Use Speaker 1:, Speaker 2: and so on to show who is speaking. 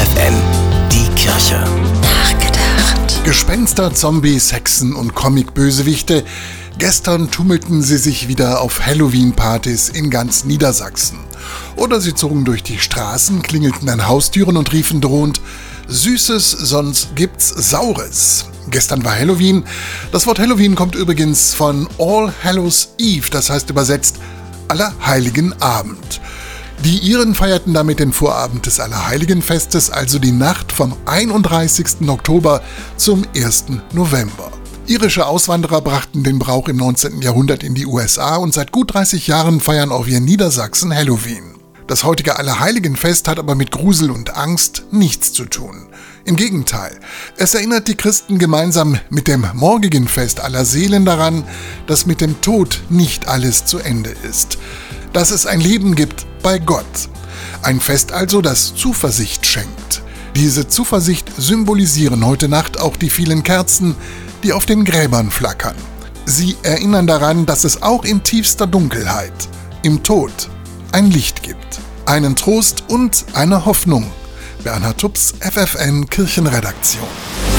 Speaker 1: FFN, die Kirche.
Speaker 2: Nachgedacht. Gespenster, Zombies, Hexen und Comic-Bösewichte. Gestern tummelten sie sich wieder auf Halloween-Partys in ganz Niedersachsen. Oder sie zogen durch die Straßen, klingelten an Haustüren und riefen drohend: Süßes, sonst gibt's Saures. Gestern war Halloween. Das Wort Halloween kommt übrigens von All Hallows Eve, das heißt übersetzt Allerheiligen Abend. Die Iren feierten damit den Vorabend des Allerheiligenfestes, also die Nacht vom 31. Oktober zum 1. November. Irische Auswanderer brachten den Brauch im 19. Jahrhundert in die USA und seit gut 30 Jahren feiern auch wir in Niedersachsen Halloween. Das heutige Allerheiligenfest hat aber mit Grusel und Angst nichts zu tun. Im Gegenteil, es erinnert die Christen gemeinsam mit dem morgigen Fest aller Seelen daran, dass mit dem Tod nicht alles zu Ende ist, dass es ein Leben gibt bei Gott. Ein Fest also, das Zuversicht schenkt. Diese Zuversicht symbolisieren heute Nacht auch die vielen Kerzen, die auf den Gräbern flackern. Sie erinnern daran, dass es auch in tiefster Dunkelheit, im Tod, ein Licht gibt, einen Trost und eine Hoffnung. Bernhard Tups, FFN Kirchenredaktion.